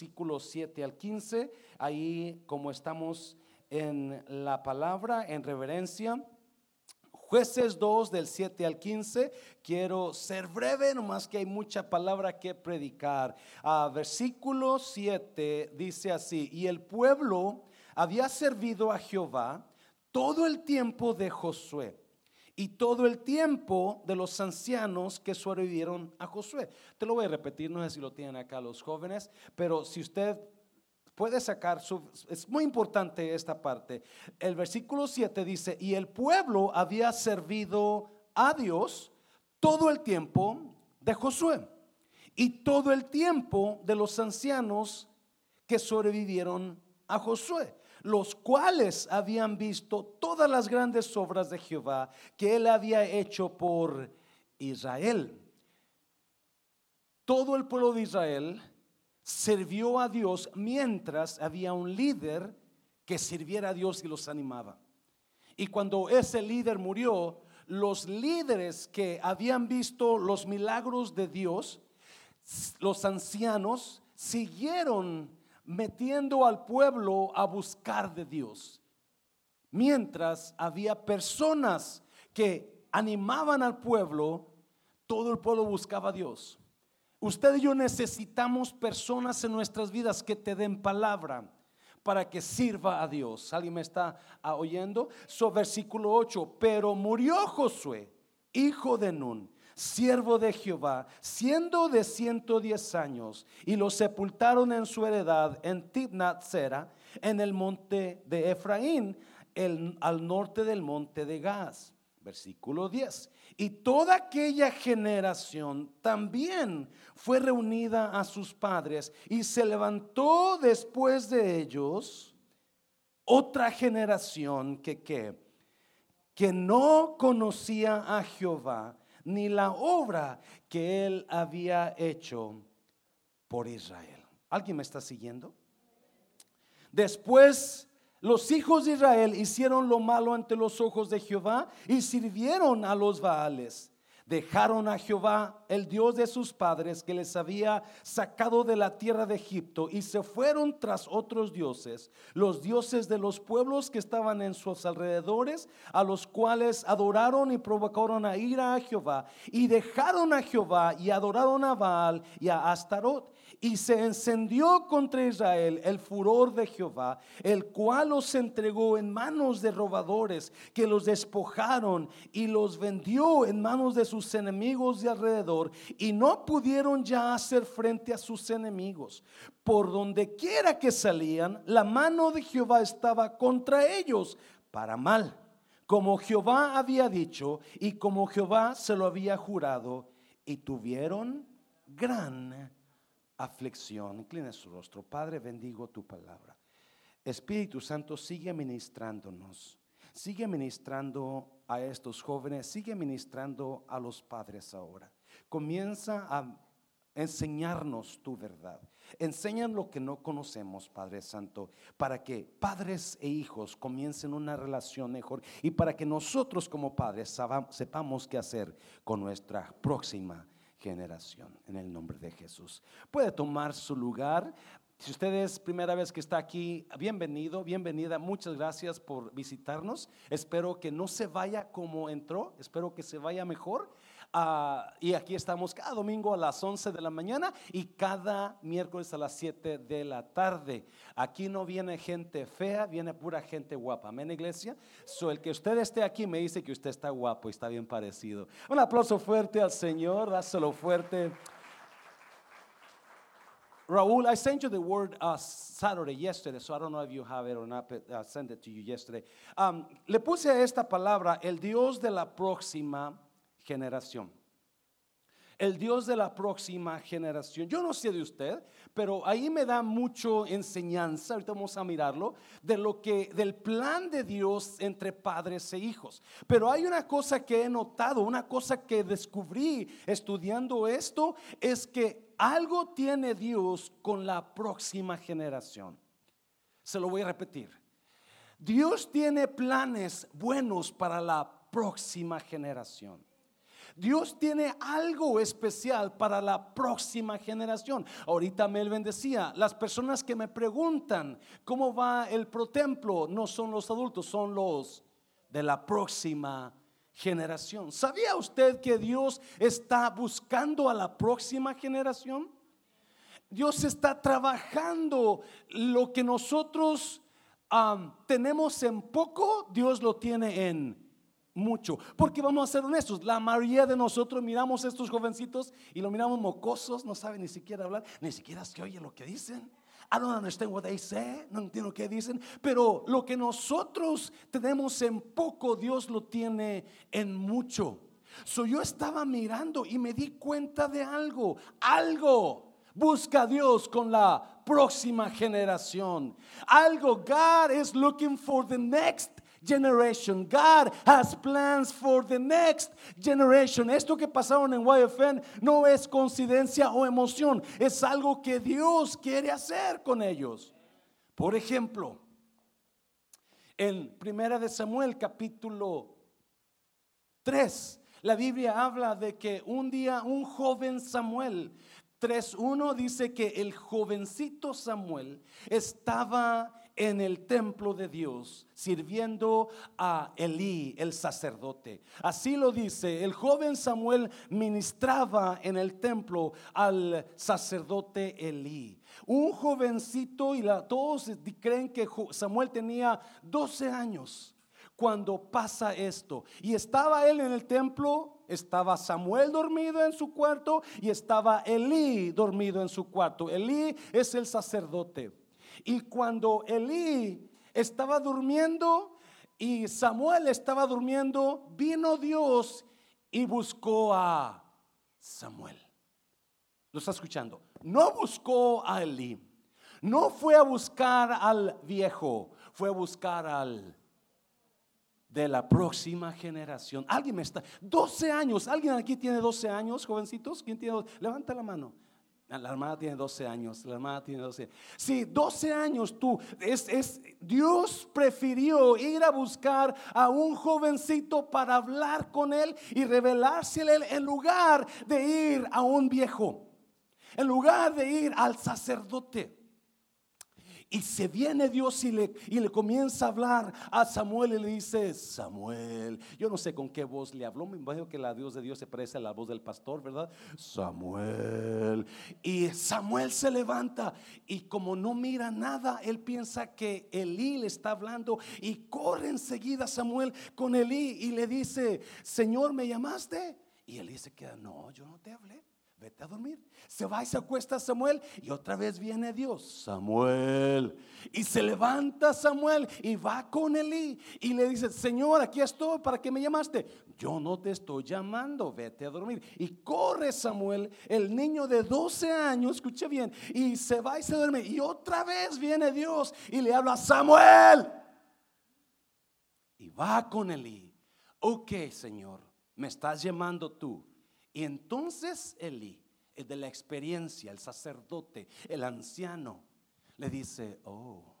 versículos 7 al 15. Ahí como estamos en la palabra, en reverencia. Jueces 2 del 7 al 15. Quiero ser breve, nomás que hay mucha palabra que predicar. Ah, versículo 7 dice así, y el pueblo había servido a Jehová todo el tiempo de Josué y todo el tiempo de los ancianos que sobrevivieron a Josué. Te lo voy a repetir, no sé si lo tienen acá los jóvenes, pero si usted puede sacar su... Es muy importante esta parte. El versículo 7 dice, y el pueblo había servido a Dios todo el tiempo de Josué y todo el tiempo de los ancianos que sobrevivieron a Josué los cuales habían visto todas las grandes obras de Jehová que él había hecho por Israel. Todo el pueblo de Israel sirvió a Dios mientras había un líder que sirviera a Dios y los animaba. Y cuando ese líder murió, los líderes que habían visto los milagros de Dios, los ancianos, siguieron metiendo al pueblo a buscar de Dios. Mientras había personas que animaban al pueblo, todo el pueblo buscaba a Dios. Usted y yo necesitamos personas en nuestras vidas que te den palabra para que sirva a Dios. ¿Alguien me está oyendo? So, versículo 8, pero murió Josué, hijo de Nun siervo de Jehová, siendo de 110 años, y lo sepultaron en su heredad en Tibnat Sera, en el monte de Efraín, al norte del monte de Gaz. Versículo 10. Y toda aquella generación también fue reunida a sus padres y se levantó después de ellos otra generación que, que no conocía a Jehová ni la obra que él había hecho por Israel. ¿Alguien me está siguiendo? Después los hijos de Israel hicieron lo malo ante los ojos de Jehová y sirvieron a los Baales dejaron a Jehová, el Dios de sus padres, que les había sacado de la tierra de Egipto, y se fueron tras otros dioses, los dioses de los pueblos que estaban en sus alrededores, a los cuales adoraron y provocaron a ira a Jehová, y dejaron a Jehová y adoraron a Baal y a Astarot. Y se encendió contra Israel el furor de Jehová, el cual los entregó en manos de robadores, que los despojaron y los vendió en manos de sus enemigos de alrededor, y no pudieron ya hacer frente a sus enemigos. Por donde quiera que salían, la mano de Jehová estaba contra ellos para mal, como Jehová había dicho y como Jehová se lo había jurado, y tuvieron gran aflicción. Inclina su rostro. Padre, bendigo tu palabra. Espíritu Santo, sigue ministrándonos. Sigue ministrando a estos jóvenes. Sigue ministrando a los padres ahora. Comienza a enseñarnos tu verdad. Enseñan lo que no conocemos, Padre Santo, para que padres e hijos comiencen una relación mejor y para que nosotros como padres sepamos qué hacer con nuestra próxima generación. En el nombre de Jesús. Puede tomar su lugar. Si usted es primera vez que está aquí, bienvenido, bienvenida. Muchas gracias por visitarnos. Espero que no se vaya como entró. Espero que se vaya mejor. Ah, y aquí estamos cada domingo a las 11 de la mañana y cada miércoles a las 7 de la tarde. Aquí no viene gente fea, viene pura gente guapa. Amén, iglesia. So, el que usted esté aquí me dice que usted está guapo y está bien parecido. Un aplauso fuerte al Señor, dáselo fuerte. Raúl, I sent you the word uh, Saturday, yesterday, so I don't know if you have it or not, but I sent it to you yesterday. Um, le puse a esta palabra, el Dios de la próxima generación. El Dios de la próxima generación. Yo no sé de usted, pero ahí me da mucho enseñanza, ahorita vamos a mirarlo, de lo que, del plan de Dios entre padres e hijos. Pero hay una cosa que he notado, una cosa que descubrí estudiando esto, es que algo tiene Dios con la próxima generación. Se lo voy a repetir. Dios tiene planes buenos para la próxima generación. Dios tiene algo especial para la próxima generación. Ahorita Melvin decía, las personas que me preguntan cómo va el protemplo no son los adultos, son los de la próxima generación. ¿Sabía usted que Dios está buscando a la próxima generación? Dios está trabajando lo que nosotros tenemos en poco, Dios lo tiene en mucho. Porque vamos a ser honestos, la mayoría de nosotros miramos a estos jovencitos y lo miramos mocosos, no saben ni siquiera hablar, ni siquiera se oye lo que dicen. I don't understand what they say, no entiendo qué dicen, pero lo que nosotros tenemos en poco, Dios lo tiene en mucho. So yo estaba mirando y me di cuenta de algo, algo. Busca a Dios con la próxima generación. Algo, God is looking for the next generation. God has plans for the next generation. Esto que pasaron en YFN no es coincidencia o emoción, es algo que Dios quiere hacer con ellos. Por ejemplo, en Primera de Samuel capítulo 3, la Biblia habla de que un día un joven Samuel 3.1 dice que el jovencito Samuel estaba en el templo de Dios sirviendo a Elí, el sacerdote. Así lo dice, el joven Samuel ministraba en el templo al sacerdote Elí. Un jovencito y la, todos creen que Samuel tenía 12 años cuando pasa esto. Y estaba él en el templo, estaba Samuel dormido en su cuarto y estaba Elí dormido en su cuarto. Elí es el sacerdote. Y cuando Elí estaba durmiendo y Samuel estaba durmiendo, vino Dios y buscó a Samuel. ¿Lo está escuchando? No buscó a Elí. No fue a buscar al viejo, fue a buscar al de la próxima generación. Alguien me está, 12 años, alguien aquí tiene 12 años, jovencitos, ¿quién tiene? Levanta la mano. La hermana tiene 12 años, la hermana tiene 12. Sí, 12 años tú, es, es, Dios prefirió ir a buscar a un jovencito para hablar con él y revelársele en lugar de ir a un viejo, en lugar de ir al sacerdote. Y se viene Dios y le, y le comienza a hablar a Samuel y le dice, Samuel, yo no sé con qué voz le habló, me imagino que la Dios de Dios se parece a la voz del pastor, ¿verdad? Samuel. Y Samuel se levanta y como no mira nada, él piensa que Elí le está hablando y corre enseguida Samuel con Elí y le dice, Señor, ¿me llamaste? Y Elí se queda, no, yo no te hablé vete a dormir. Se va y se acuesta Samuel y otra vez viene Dios, Samuel. Y se levanta Samuel y va con Elí y le dice, Señor, aquí estoy, ¿para qué me llamaste? Yo no te estoy llamando, vete a dormir. Y corre Samuel, el niño de 12 años, escuche bien, y se va y se duerme. Y otra vez viene Dios y le habla, Samuel. Y va con Elí. Ok, Señor, me estás llamando tú y entonces Eli, el de la experiencia, el sacerdote, el anciano, le dice, oh,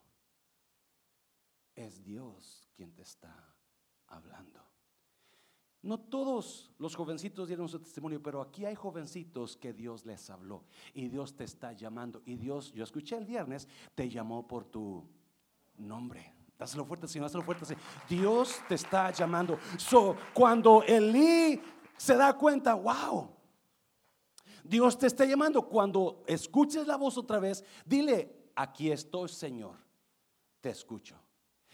es Dios quien te está hablando. No todos los jovencitos dieron su testimonio, pero aquí hay jovencitos que Dios les habló y Dios te está llamando. Y Dios, yo escuché el viernes, te llamó por tu nombre. Dáselo fuerte, Señor, dáselo fuerte. Dios te está llamando. So, cuando Elí se da cuenta, wow, Dios te está llamando. Cuando escuches la voz otra vez, dile, aquí estoy, Señor, te escucho.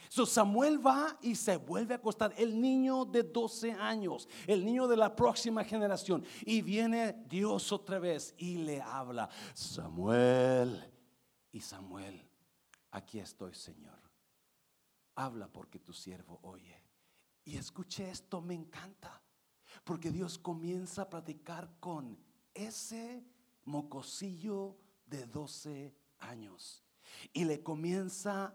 So Samuel va y se vuelve a acostar, el niño de 12 años, el niño de la próxima generación. Y viene Dios otra vez y le habla, Samuel. Y Samuel, aquí estoy, Señor. Habla porque tu siervo oye. Y escuche esto, me encanta. Porque Dios comienza a platicar con ese mocosillo de 12 años. Y le comienza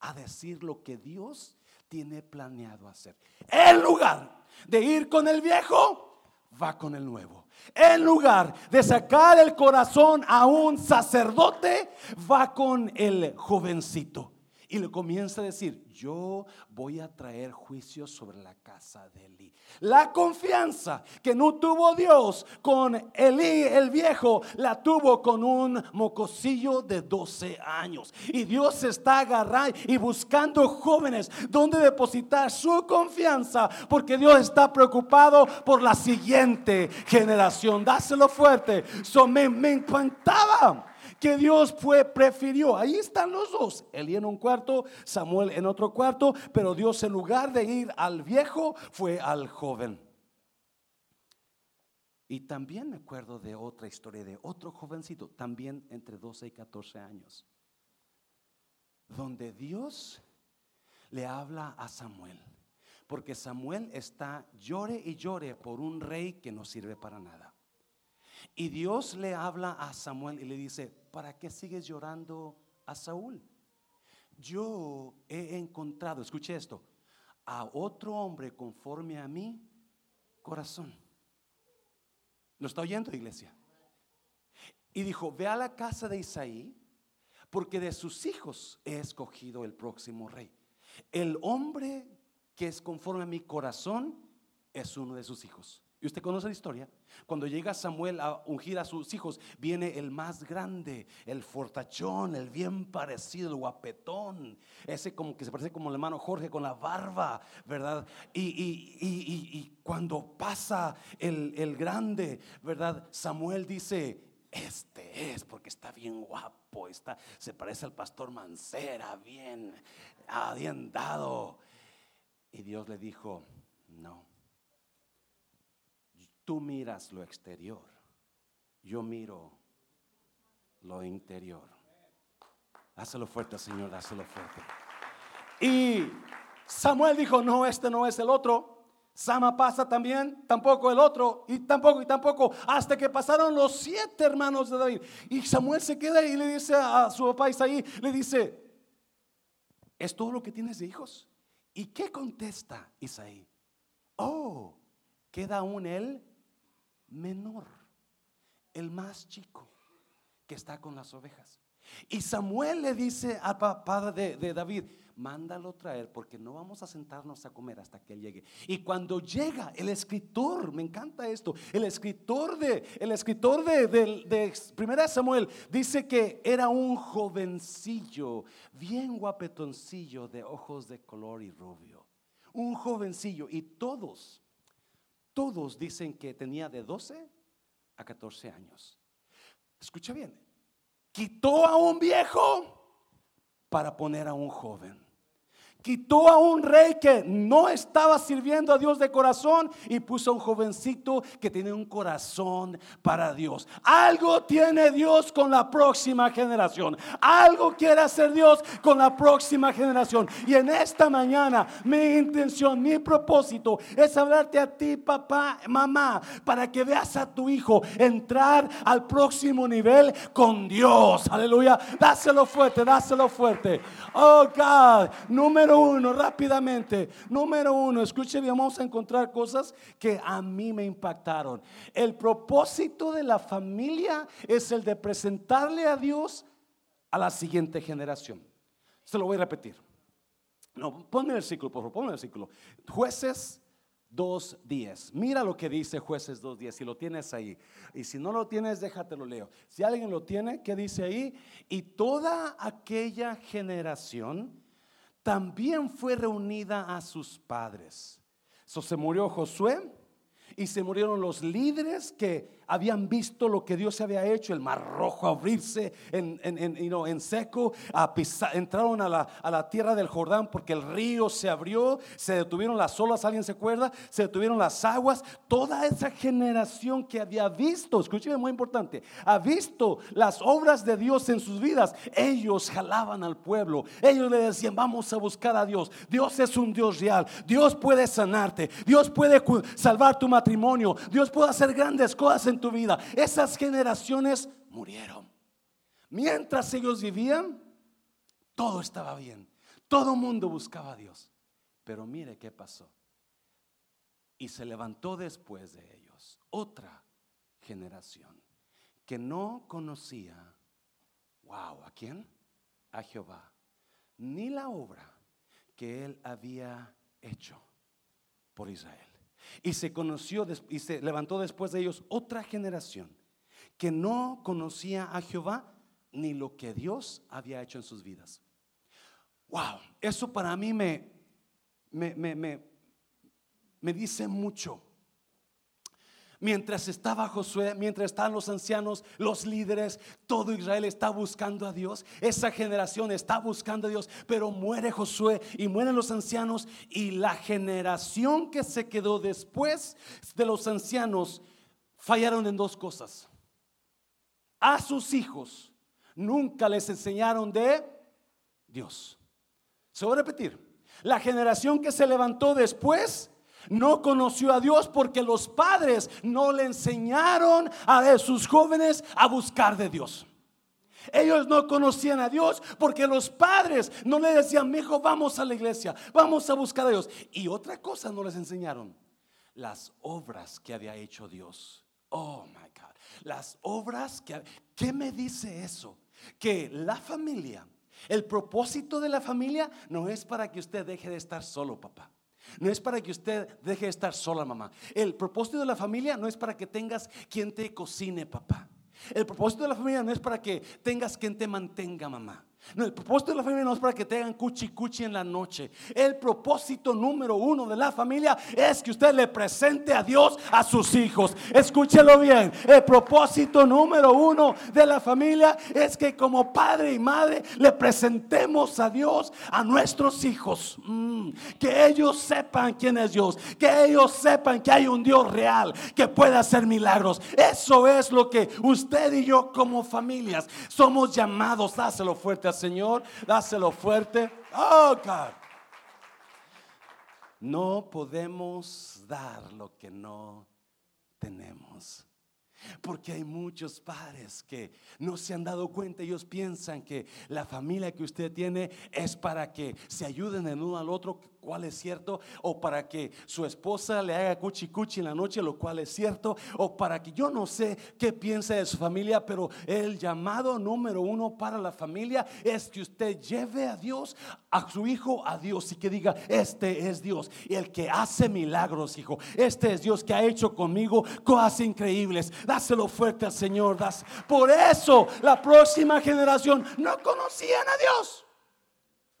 a decir lo que Dios tiene planeado hacer. En lugar de ir con el viejo, va con el nuevo. En lugar de sacar el corazón a un sacerdote, va con el jovencito. Y le comienza a decir, yo voy a traer juicio sobre la casa de Elí. La confianza que no tuvo Dios con Elí el viejo, la tuvo con un mocosillo de 12 años. Y Dios está agarrando y buscando jóvenes donde depositar su confianza, porque Dios está preocupado por la siguiente generación. Dáselo fuerte. So, me, me encantaba que Dios fue, prefirió. Ahí están los dos, Elí en un cuarto, Samuel en otro cuarto, pero Dios en lugar de ir al viejo, fue al joven. Y también me acuerdo de otra historia de otro jovencito, también entre 12 y 14 años, donde Dios le habla a Samuel, porque Samuel está llore y llore por un rey que no sirve para nada. Y Dios le habla a Samuel y le dice, ¿para qué sigues llorando a Saúl? Yo he encontrado, escuche esto, a otro hombre conforme a mi corazón. ¿Lo está oyendo, iglesia? Y dijo, ve a la casa de Isaí, porque de sus hijos he escogido el próximo rey. El hombre que es conforme a mi corazón es uno de sus hijos. Y usted conoce la historia. Cuando llega Samuel a ungir a sus hijos, viene el más grande, el fortachón, el bien parecido, el guapetón. Ese como que se parece como el hermano Jorge con la barba, ¿verdad? Y, cuando pasa el, el grande, ¿verdad? Samuel dice, este es porque está bien guapo, está, se parece al pastor Mancera, bien, bien dado. Y Dios le dijo, no Tú miras lo exterior, yo miro lo interior. Dáselo fuerte, Señor, dáselo fuerte. Y Samuel dijo, no, este no es el otro. Sama pasa también, tampoco el otro, y tampoco, y tampoco, hasta que pasaron los siete hermanos de David. Y Samuel se queda y le dice a su papá Isaí, le dice, ¿es todo lo que tienes de hijos? ¿Y qué contesta Isaí? Oh, queda aún él menor, el más chico que está con las ovejas. Y Samuel le dice al papá de, David, mándalo traer porque no vamos a sentarnos a comer hasta que él llegue. Y cuando llega el escritor, me encanta esto, el escritor de, el escritor de, de Primera Samuel dice que era un jovencillo, bien guapetoncillo de ojos de color y rubio. Un jovencillo y todos todos dicen que tenía de 12 a 14 años. Escucha bien, quitó a un viejo para poner a un joven quitó a un rey que no estaba sirviendo a Dios de corazón y puso a un jovencito que tiene un corazón para Dios. Algo tiene Dios con la próxima generación. Algo quiere hacer Dios con la próxima generación. Y en esta mañana mi intención, mi propósito es hablarte a ti, papá, mamá, para que veas a tu hijo entrar al próximo nivel con Dios. Aleluya. Dáselo fuerte, dáselo fuerte. Oh God, número uno, rápidamente. Número uno, escuche bien, vamos a encontrar cosas que a mí me impactaron. El propósito de la familia es el de presentarle a Dios a la siguiente generación. Se lo voy a repetir. No, ponme el versículo, por favor, ponme el versículo. Jueces 2.10. Mira lo que dice jueces 2.10, si lo tienes ahí. Y si no lo tienes, déjate lo leo. Si alguien lo tiene, ¿qué dice ahí? Y toda aquella generación también fue reunida a sus padres. So, se murió Josué y se murieron los líderes que habían visto lo que Dios había hecho, el mar rojo abrirse en, en, seco, entraron a la, a la, tierra del Jordán porque el río se abrió, se detuvieron las olas, alguien se acuerda, se detuvieron las aguas, toda esa generación que había visto, escúcheme muy importante, ha visto las obras de Dios en sus vidas, ellos jalaban al pueblo, ellos le decían, vamos a buscar a Dios, Dios es un Dios real, Dios puede sanarte, Dios puede salvar tu matrimonio, Dios puede hacer grandes cosas en tu vida. Esas generaciones murieron. Mientras ellos vivían, todo estaba bien. Todo mundo buscaba a Dios. Pero mire qué pasó. Y se levantó después de ellos otra generación que no conocía, wow, ¿a quién? A Jehová, ni la obra que él había hecho por Israel. Y se conoció y se levantó después de ellos otra generación que no conocía a Jehová ni lo que Dios había hecho en sus vidas. Wow, eso para mí me, me, me, me, dice mucho mientras estaba Josué, mientras estaban los ancianos, los líderes, todo Israel está buscando a Dios. Esa generación está buscando a Dios, pero muere Josué y mueren los ancianos y la generación que se quedó después de los ancianos fallaron en dos cosas. A sus hijos nunca les enseñaron de Dios. Se va a repetir. La generación que se levantó después no conoció a Dios porque los padres no le enseñaron a sus jóvenes a buscar de Dios. Ellos no conocían a Dios porque los padres no le decían, mi hijo, vamos a la iglesia, vamos a buscar a Dios. Y otra cosa no les enseñaron, las obras que había hecho Dios. Oh my God, las obras que... ¿Qué me dice eso? Que la familia, el propósito de la familia no es para que usted deje de estar solo, papá. No es para que usted deje de estar sola, mamá. El propósito de la familia no es para que tengas quien te cocine, papá. El propósito de la familia no es para que tengas quien te mantenga, mamá. El propósito de la familia no es para que tengan cuchi cuchi en la noche. El propósito número uno de la familia es que usted le presente a Dios a sus hijos. Escúchelo bien. El propósito número uno de la familia es que como padre y madre le presentemos a Dios a nuestros hijos. Mm, que ellos sepan quién es Dios. Que ellos sepan que hay un Dios real que puede hacer milagros. Eso es lo que usted y yo como familias somos llamados. Dáselo fuerte Señor, dáselo fuerte. Oh, God. No podemos dar lo que no tenemos. Porque hay muchos padres que no se han dado cuenta, ellos piensan que la familia que usted tiene es para que se ayuden en uno al otro, cual es cierto, o para que su esposa le haga cuchi cuchi en la noche, lo cual es cierto, o para que yo no sé qué piensa de su familia, pero el llamado número uno para la familia es que usted lleve a Dios, a su hijo, a Dios y que diga, este es Dios, el que hace milagros, hijo, este es Dios que ha hecho conmigo cosas increíbles, dáselo fuerte al Señor, das. por eso la próxima generación no conocían a Dios.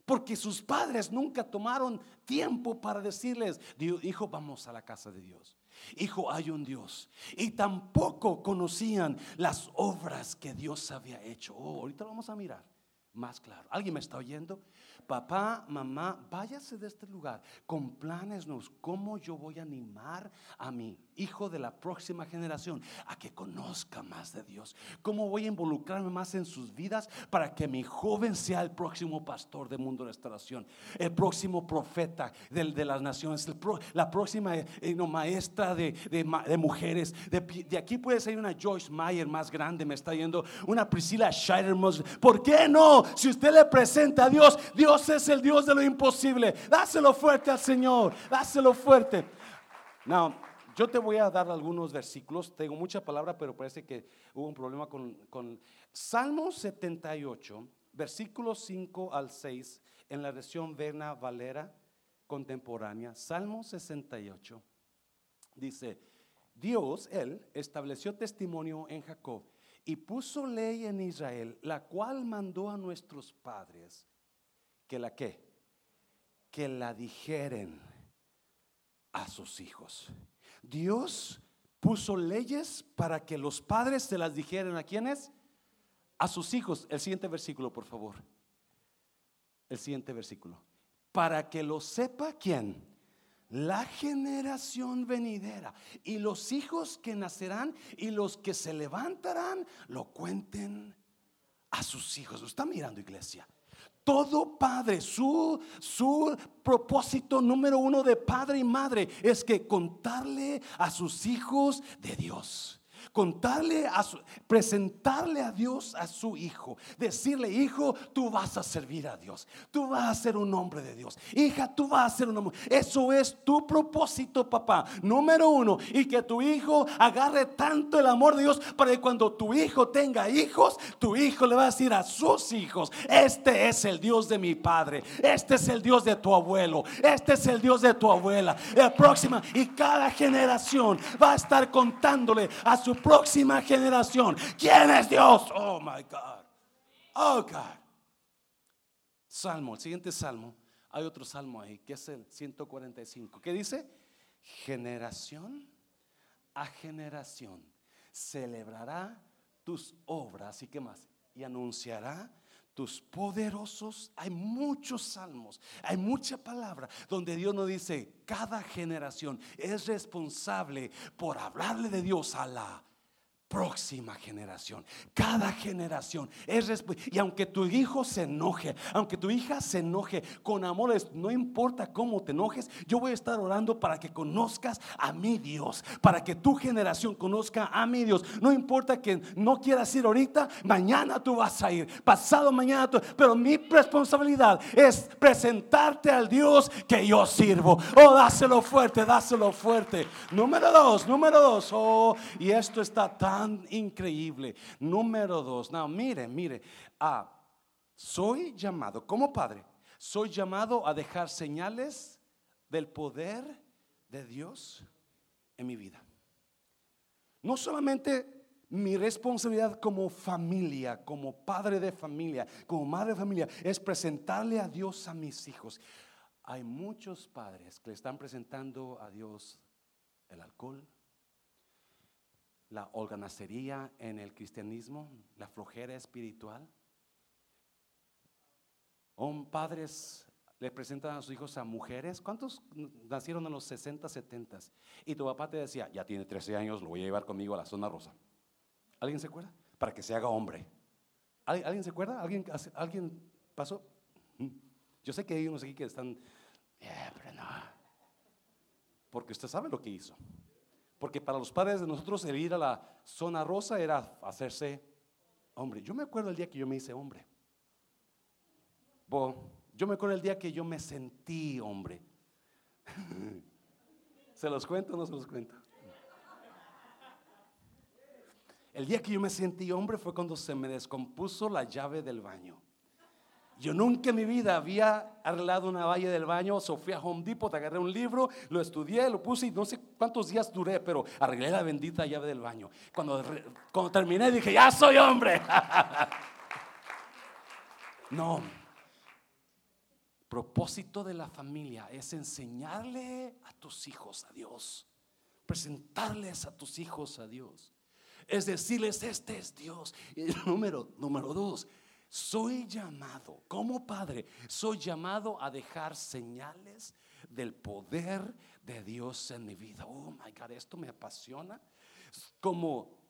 Porque sus padres nunca tomaron tiempo para decirles, hijo, vamos a la casa de Dios. Hijo, hay un Dios. Y tampoco conocían las obras que Dios había hecho. Oh, ahorita vamos a mirar más claro. ¿Alguien me está oyendo? Papá, mamá, váyase de este lugar con planes nuevos. ¿Cómo yo voy a animar a mi hijo de la próxima generación a que conozca más de Dios? ¿Cómo voy a involucrarme más en sus vidas para que mi joven sea el próximo pastor de Mundo Restauración, el próximo profeta de, de las naciones, la próxima eh, maestra de, de, mujeres? De, aquí puede ser una Joyce Meyer más grande, me está yendo, una Priscilla Scheider. ¿Por qué no? Si usted le presenta a Dios, Dios es el Dios de lo imposible. Dáselo fuerte al Señor, dáselo fuerte. Now, yo te voy a dar algunos versículos. Tengo mucha palabra, pero parece que hubo un problema con, con Salmo 78, versículos 5 al 6, en la versión Verna Valera contemporánea. Salmo 68 dice: Dios, Él, estableció testimonio en Jacob y puso ley en Israel, la cual mandó a nuestros padres que la que, que la dijeren a sus hijos. Dios puso leyes para que los padres se las dijeran a quienes, a sus hijos. El siguiente versículo, por favor. El siguiente versículo. Para que lo sepa quién la generación venidera y los hijos que nacerán y los que se levantarán lo cuenten a sus hijos. ¿Está mirando iglesia? Todo padre, su, su propósito número uno de padre y madre es que contarle a sus hijos de Dios contarle a su, presentarle a Dios a su hijo, decirle, hijo, tú vas a servir a Dios, tú vas a ser un hombre de Dios, hija, tú vas a ser un hombre. Eso es tu propósito, papá, número uno, y que tu hijo agarre tanto el amor de Dios para que cuando tu hijo tenga hijos, tu hijo le va a decir a sus hijos, este es el Dios de mi padre, este es el Dios de tu abuelo, este es el Dios de tu abuela, la próxima, y cada generación va a estar contándole a su próxima generación quién es Dios. Oh my God. Oh God. Salmo, el siguiente salmo. Hay otro salmo ahí, que es el 145. ¿Qué dice? Generación a generación celebrará tus obras y qué más? Y anunciará tus poderosos. Hay muchos salmos, hay mucha palabra donde Dios nos dice, cada generación es responsable por hablarle de Dios a la próxima generación. Cada generación es y aunque tu hijo se enoje, aunque tu hija se enoje con amores, no importa cómo te enojes, yo voy a estar orando para que conozcas a mi Dios, para que tu generación conozca a mi Dios. No importa que no quieras ir ahorita, mañana tú vas a ir, pasado mañana tú, pero mi responsabilidad es presentarte al Dios que yo sirvo. Oh, dáselo fuerte, dáselo fuerte. Número dos, número dos. Oh, y esto está tan increíble. Número dos, no, mire, mire, ah, soy llamado como padre, soy llamado a dejar señales del poder de Dios en mi vida. No solamente mi responsabilidad como familia, como padre de familia, como madre de familia, es presentarle a Dios a mis hijos. Hay muchos padres que le están presentando a Dios el alcohol, la holganacería en el cristianismo, la flojera espiritual. Un padres le presentan a sus hijos a mujeres. ¿Cuántos nacieron en los 60, 70? Y tu papá te decía, ya tiene 13 años, lo voy a llevar conmigo a la zona rosa. ¿Alguien se acuerda? Para que se haga hombre. ¿Alguien se acuerda? ¿Alguien, ¿alguien pasó? Mm. Yo sé que hay unos aquí que están, pero no. Porque usted sabe lo que hizo. Porque para los padres de nosotros el ir a la zona rosa era hacerse hombre. Yo me acuerdo el día que yo me hice hombre. yo me acuerdo el día que yo me sentí hombre. ¿Se los cuento o no se los cuento? El día que yo me sentí hombre fue cuando se me descompuso la llave del baño. Yo nunca en mi vida había arreglado una valla del baño, so fui a Home Depot, agarré un libro, lo estudié, lo puse y no sé cuántos días duré, pero arreglé la bendita llave del baño. Cuando, cuando terminé dije, ya soy hombre. no. Propósito de la familia es enseñarle a tus hijos a Dios, presentarles a tus hijos a Dios. Es decirles, este es Dios. Y número, número dos, soy llamado, como padre, soy llamado a dejar señales del poder de Dios en mi vida. Oh my God, esto me apasiona. Como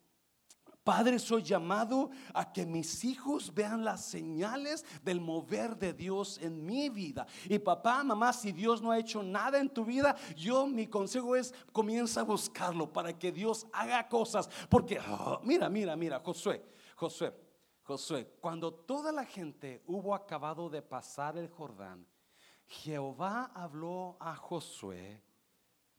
Padre, soy llamado a que mis hijos vean las señales del mover de Dios en mi vida. Y papá, mamá, si Dios no ha hecho nada en tu vida, yo mi consejo es comienza a buscarlo para que Dios haga cosas. Porque, oh, mira, mira, mira, Josué, Josué, Josué, cuando toda la gente hubo acabado de pasar el Jordán, Jehová habló a Josué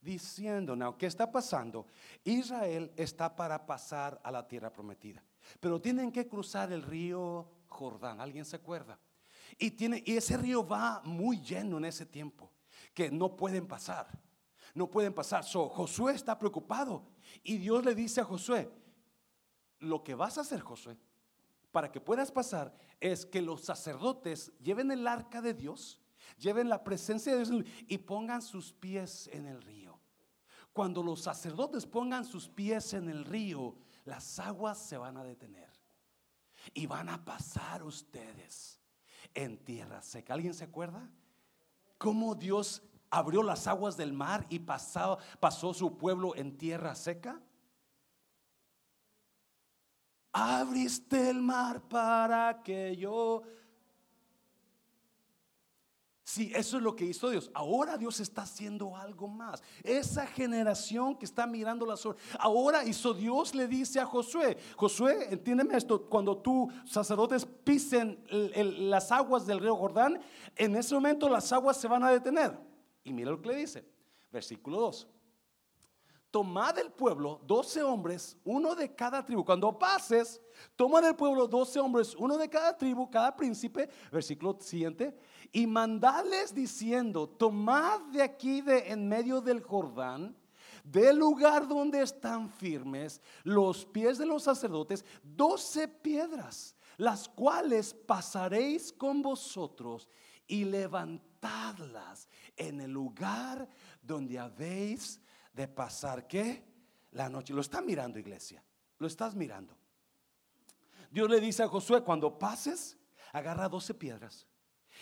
diciendo, no, ¿qué está pasando? Israel está para pasar a la tierra prometida, pero tienen que cruzar el río Jordán, ¿alguien se acuerda? Y, tiene, y ese río va muy lleno en ese tiempo, que no pueden pasar, no pueden pasar. So, Josué está preocupado y Dios le dice a Josué, lo que vas a hacer, Josué, para que puedas pasar es que los sacerdotes lleven el arca de Dios, lleven la presencia de Dios y pongan sus pies en el río. Cuando los sacerdotes pongan sus pies en el río, las aguas se van a detener y van a pasar ustedes en tierra seca. ¿Alguien se acuerda? ¿Cómo Dios abrió las aguas del mar y pasó, pasó su pueblo en tierra seca? Abriste el mar para que yo Sí, eso es lo que hizo Dios. Ahora Dios está haciendo algo más. Esa generación que está mirando las horas. Ahora hizo Dios le dice a Josué, Josué, entiéndeme esto, cuando tú sacerdotes pisen las aguas del río Jordán, en ese momento las aguas se van a detener. Y mira lo que le dice, versículo 2 tomad del pueblo doce hombres, uno de cada tribu. Cuando pases, toma del pueblo doce hombres, uno de cada tribu, cada príncipe, versículo siguiente, y mandales diciendo, tomad de aquí de en medio del Jordán, del lugar donde están firmes los pies de los sacerdotes, doce piedras, las cuales pasaréis con vosotros y levantadlas en el lugar donde habéis de pasar qué? La noche. Lo está mirando, iglesia. Lo estás mirando. Dios le dice a Josué, cuando pases, agarra 12 piedras.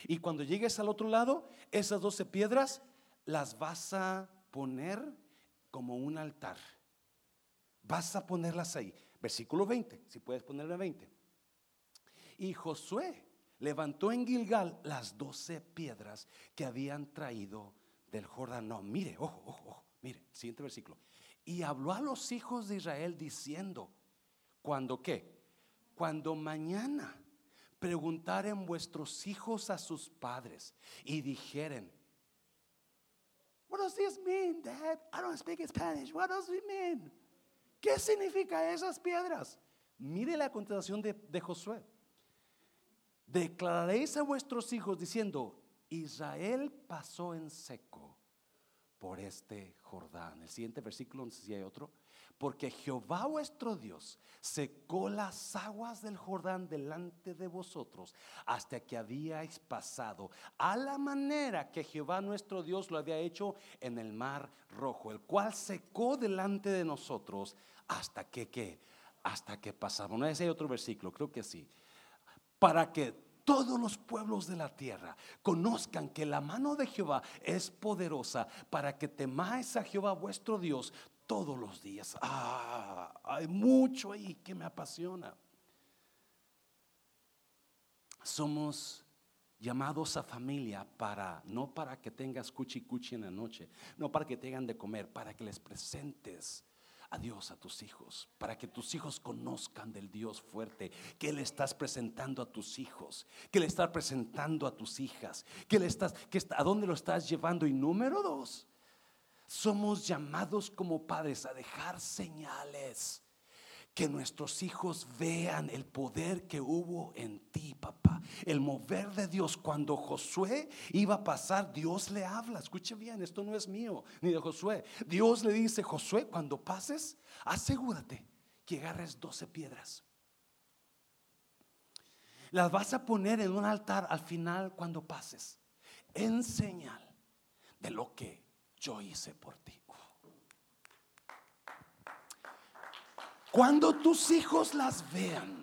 Y cuando llegues al otro lado, esas 12 piedras las vas a poner como un altar. Vas a ponerlas ahí. Versículo 20, si puedes ponerle 20. Y Josué levantó en Gilgal las 12 piedras que habían traído del Jordán. No, mire, ojo, ojo, ojo. Mire, siguiente versículo. Y habló a los hijos de Israel diciendo, ¿cuándo qué? Cuando mañana preguntaren vuestros hijos a sus padres y dijeren, What does this mean, Dad? I don't speak Spanish. What does it mean? ¿Qué significa esas piedras? Mire la contestación de, de Josué. Declararéis a vuestros hijos diciendo, Israel pasó en seco por este Jordán. El siguiente versículo, no sé si hay otro. Porque Jehová vuestro Dios secó las aguas del Jordán delante de vosotros hasta que habíais pasado a la manera que Jehová nuestro Dios lo había hecho en el mar rojo, el cual secó delante de nosotros hasta que, ¿qué? Hasta que pasamos. No hay otro versículo, creo que sí. Para que todos los pueblos de la tierra conozcan que la mano de Jehová es poderosa para que temáis a Jehová vuestro Dios todos los días. Ah, hay mucho ahí que me apasiona. Somos llamados a familia para, no para que tengas cuchi cuchi en la noche, no para que tengan de comer, para que les presentes a Dios a tus hijos, para que tus hijos conozcan del Dios fuerte que le estás presentando a tus hijos, que le estás presentando a tus hijas, que le estás, que a dónde lo estás llevando. Y número dos, somos llamados como padres a dejar señales que nuestros hijos vean el poder que hubo en ti, papá. El mover de Dios. Cuando Josué iba a pasar, Dios le habla. Escuche bien, esto no es mío ni de Josué. Dios le dice, Josué, cuando pases, asegúrate que agarres 12 piedras. Las vas a poner en un altar al final cuando pases, en señal de lo que yo hice por ti. Cuando tus hijos las vean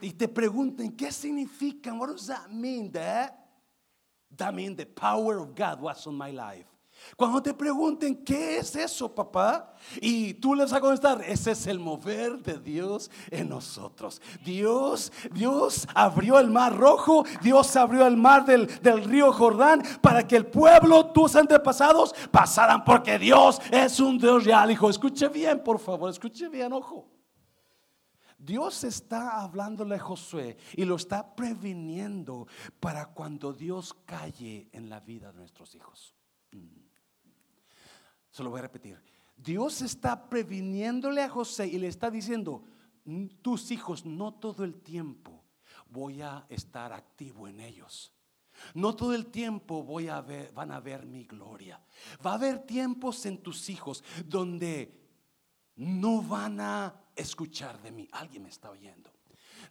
y te pregunten qué significan, what does that mean? That means the power of God was on my life. Cuando te pregunten, ¿qué es eso, papá? Y tú les vas a contestar, ese es el mover de Dios en nosotros. Dios, Dios abrió el mar rojo, Dios abrió el mar del, del río Jordán para que el pueblo, tus antepasados, pasaran porque Dios es un Dios real, hijo. Escuche bien, por favor, escuche bien, ojo. Dios está hablándole a Josué y lo está previniendo para cuando Dios calle en la vida de nuestros hijos. Se lo voy a repetir. Dios está previniéndole a José y le está diciendo, tus hijos no todo el tiempo voy a estar activo en ellos. No todo el tiempo voy a ver, van a ver mi gloria. Va a haber tiempos en tus hijos donde no van a escuchar de mí. Alguien me está oyendo.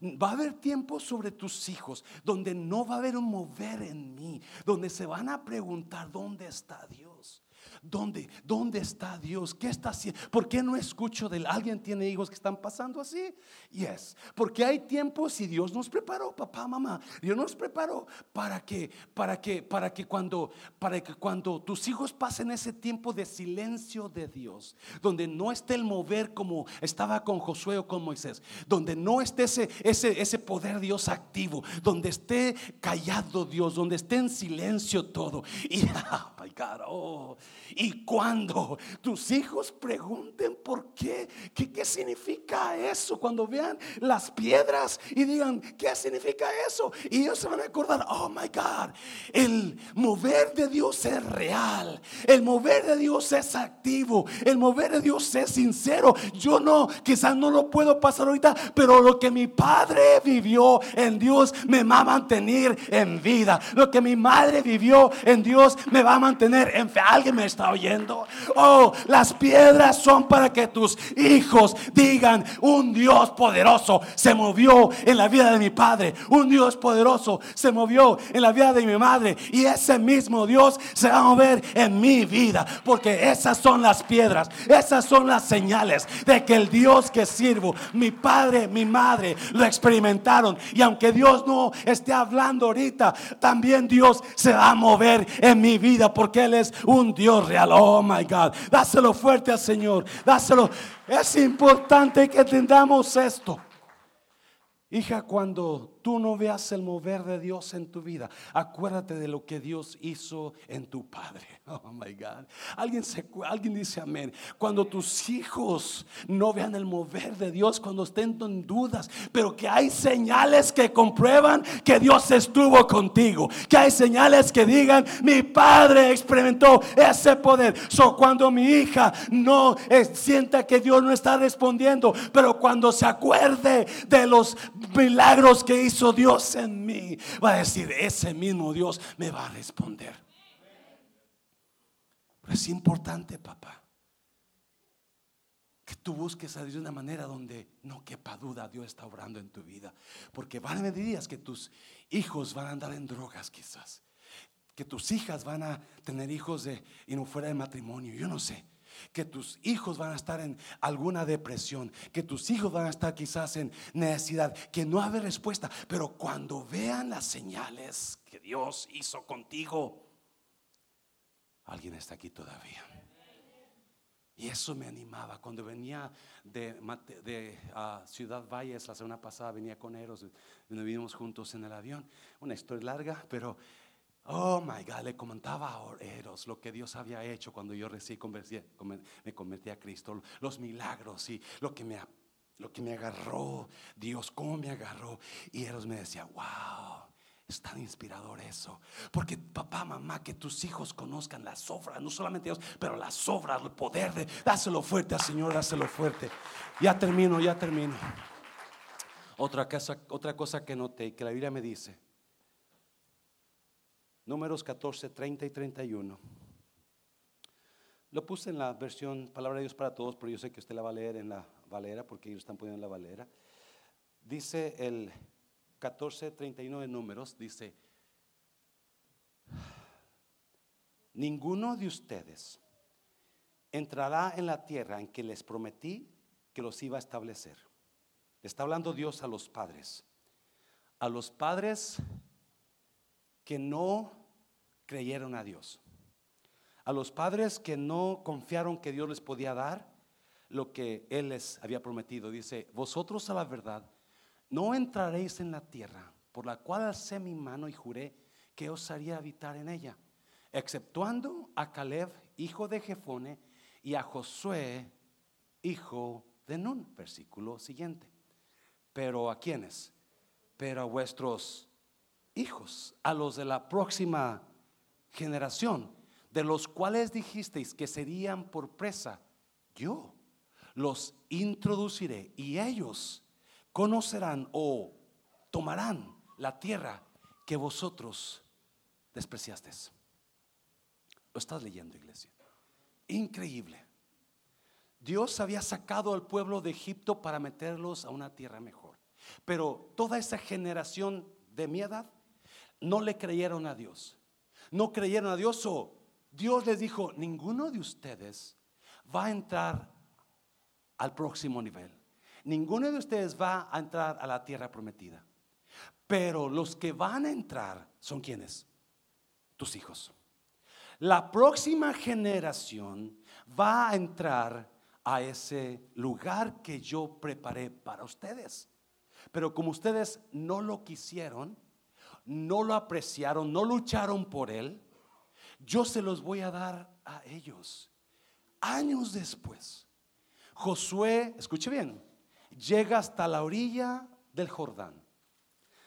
Va a haber tiempos sobre tus hijos donde no va a haber un mover en mí, donde se van a preguntar dónde está Dios ¿dónde, dónde está Dios? ¿Qué está haciendo? ¿Por qué no escucho de él? ¿Alguien tiene hijos que están pasando así? Yes, porque hay tiempos y Dios nos preparó, papá, mamá, Dios nos preparó para que, para que, para que cuando, para que cuando tus hijos pasen ese tiempo de silencio de Dios, donde no esté el mover como estaba con Josué o con Moisés, donde no esté ese, ese, ese poder Dios activo, donde esté callado Dios, donde esté en silencio todo. Y, oh my God, oh, y cuando tus hijos pregunten por qué, qué, significa eso, cuando vean las piedras y digan, ¿qué significa eso? Y ellos se van a acordar, oh my God, el mover de Dios es real, el mover de Dios es activo, el mover de Dios es sincero. Yo no, quizás no lo puedo pasar ahorita, pero lo que mi padre vivió en Dios me va a mantener en vida. Lo que mi madre vivió en Dios me va a mantener en fe. ¿Alguien me está oyendo? Oh, las piedras son para que tus hijos digan, un Dios poderoso se movió en la vida de mi padre. Un Dios poderoso se movió en la vida de mi madre. Y ese mismo Dios se va a mover en mi vida. Porque esas son las piedras. Esas son las señales de que el Dios que sirvo, mi padre, mi madre, lo experimentaron. Y aunque Dios no esté hablando ahorita, también Dios se va a mover en mi vida. Porque Él es un Dios Oh my God. Dáselo fuerte al Señor. Dáselo. Es importante que entendamos esto. Hija, cuando tú no veas el mover de Dios en tu vida, acuérdate de lo que Dios hizo en tu Padre. Oh my God. Alguien, se, alguien dice amén. Cuando tus hijos no vean el mover de Dios, cuando estén en dudas, pero que hay señales que comprueban que Dios estuvo contigo, que hay señales que digan, mi Padre experimentó ese poder. So, cuando mi hija no eh, sienta que Dios no está respondiendo, pero cuando se acuerde de los milagros que hizo Dios en mí, va a decir, ese mismo Dios me va a responder. Es importante, papá, que tú busques a Dios de una manera donde no quepa duda, Dios está obrando en tu vida. Porque van a haber días que tus hijos van a andar en drogas quizás. Que tus hijas van a tener hijos de, y no fuera de matrimonio, yo no sé que tus hijos van a estar en alguna depresión, que tus hijos van a estar quizás en necesidad, que no hay respuesta, pero cuando vean las señales que Dios hizo contigo, alguien está aquí todavía. Y eso me animaba. Cuando venía de, ah, Ciudad Valles la semana pasada, venía con Eros, nos vinimos juntos en el avión. Una historia larga, pero Oh my God, le comentaba a Eros lo que Dios había hecho cuando yo recién me convertí a Cristo, los milagros y lo que me, lo que me agarró, Dios, cómo me agarró. Y Eros me decía, wow, es tan inspirador eso. Porque papá, mamá, que tus hijos conozcan las obras, no solamente Dios, pero las obras, el poder de, dáselo fuerte al Señor, dáselo fuerte. Ya termino, ya termino. Otra cosa, otra cosa que noté, que la Biblia me dice Números 14, 30 y 31. Lo puse en la versión Palabra de Dios para Todos, pero yo sé que usted la va a leer en la Valera, porque ellos están poniendo en la Valera. Dice el 14, 31 de Números, dice, ninguno de ustedes entrará en la tierra en que les prometí que los iba a establecer. Le está hablando Dios a los padres. A los padres que no creyeron a Dios. A los padres que no confiaron que Dios les podía dar lo que Él les había prometido. Dice, vosotros a la verdad no entraréis en la tierra por la cual alcé mi mano y juré que os haría habitar en ella, exceptuando a Caleb, hijo de Jefone, y a Josué, hijo de Nun. Versículo siguiente. Pero a quienes? Pero a vuestros hijos, a los de la próxima generación, de los cuales dijisteis que serían por presa, yo los introduciré y ellos conocerán o tomarán la tierra que vosotros despreciasteis. Lo estás leyendo, iglesia. Increíble. Dios había sacado al pueblo de Egipto para meterlos a una tierra mejor. Pero toda esa generación de mi edad no le creyeron a Dios no creyeron a Dios o Dios les dijo, ninguno de ustedes va a entrar al próximo nivel. Ninguno de ustedes va a entrar a la tierra prometida. Pero los que van a entrar son quienes? Tus hijos. La próxima generación va a entrar a ese lugar que yo preparé para ustedes. Pero como ustedes no lo quisieron, no lo apreciaron, no lucharon por él, yo se los voy a dar a ellos. Años después, Josué, escuche bien, llega hasta la orilla del Jordán,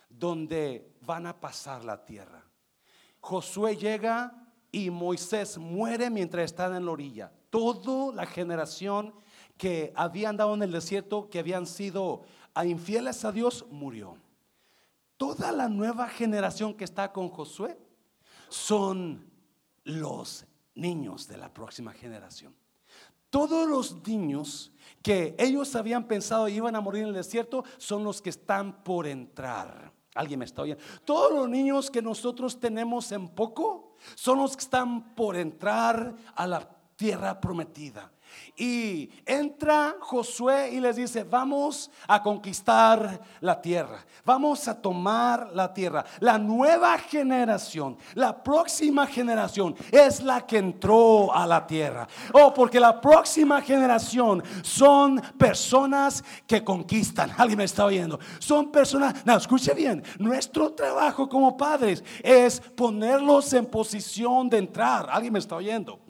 donde van a pasar la tierra. Josué llega y Moisés muere mientras están en la orilla. Toda la generación que habían andado en el desierto, que habían sido infieles a Dios, murió. Toda la nueva generación que está con Josué son los niños de la próxima generación. Todos los niños que ellos habían pensado iban a morir en el desierto son los que están por entrar. Alguien me está oyendo. Todos los niños que nosotros tenemos en poco son los que están por entrar a la tierra prometida. Y entra Josué y les dice, vamos a conquistar la tierra, vamos a tomar la tierra. La nueva generación, la próxima generación es la que entró a la tierra. Oh, porque la próxima generación son personas que conquistan. Alguien me está oyendo. Son personas, no, escuche bien, nuestro trabajo como padres es ponerlos en posición de entrar. Alguien me está oyendo.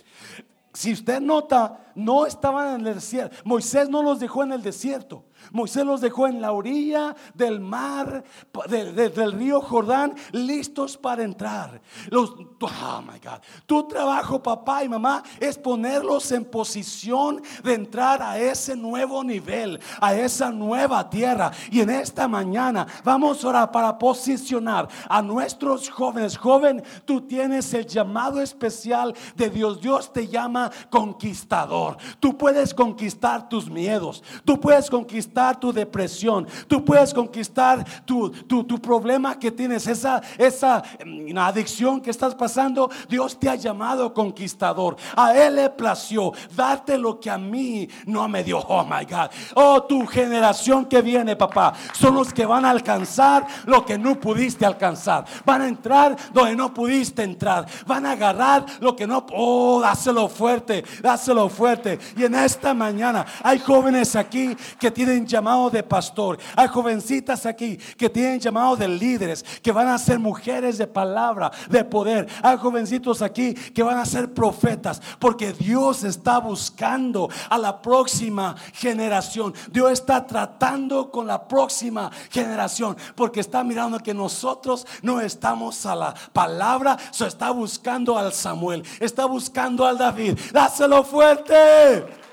Si usted nota, no estaban en el desierto. Moisés no los dejó en el desierto. Moisés los dejó en la orilla del mar, del río Jordán, listos para entrar. Los, oh my God. Tu trabajo, papá y mamá, es ponerlos en posición de entrar a ese nuevo nivel, a esa nueva tierra. Y en esta mañana vamos a orar para posicionar a nuestros jóvenes. Joven, tú tienes el llamado especial de Dios. Dios te llama conquistador. Tú puedes conquistar tus miedos. Tú puedes conquistar tu depresión, tú puedes conquistar tu, tu, problema que tienes, esa, esa mm, adicción que estás pasando. Dios te ha llamado conquistador. A Él le plació darte lo que a mí no me dio. Oh my God. Oh, tu generación que viene, papá, son los que van a alcanzar lo que no pudiste alcanzar. Van a entrar donde no pudiste entrar. Van a agarrar lo que no. Oh, dáselo fuerte, dáselo fuerte. Y en esta mañana hay jóvenes aquí que tienen llamado de pastor. Hay jovencitas aquí que tienen llamado de líderes, que van a ser mujeres de palabra, de poder. Hay jovencitos aquí que van a ser profetas, porque Dios está buscando a la próxima generación. Dios está tratando con la próxima generación, porque está mirando que nosotros no estamos a la palabra, se está buscando al Samuel, está buscando al David. Dáselo fuerte.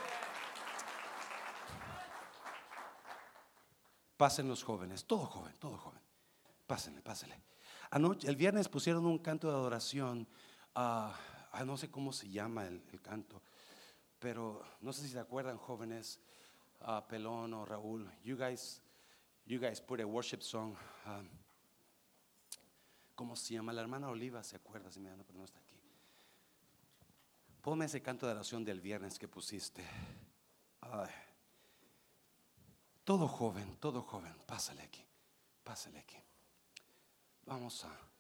Pasen los jóvenes, todo joven, todo joven. Pásenle, pásenle. Anoche, el viernes pusieron un canto de adoración. No sé cómo se llama el, canto, pero no sé si se acuerdan, jóvenes, Pelón o Raúl. You guys, you guys put a worship song. Um, ¿Cómo se llama? La hermana Oliva se acuerda, si me pero no está aquí. Ponme ese canto de adoración del viernes que pusiste. Ay. Todo joven, todo joven, pásale aquí, pásale aquí. Vamos a...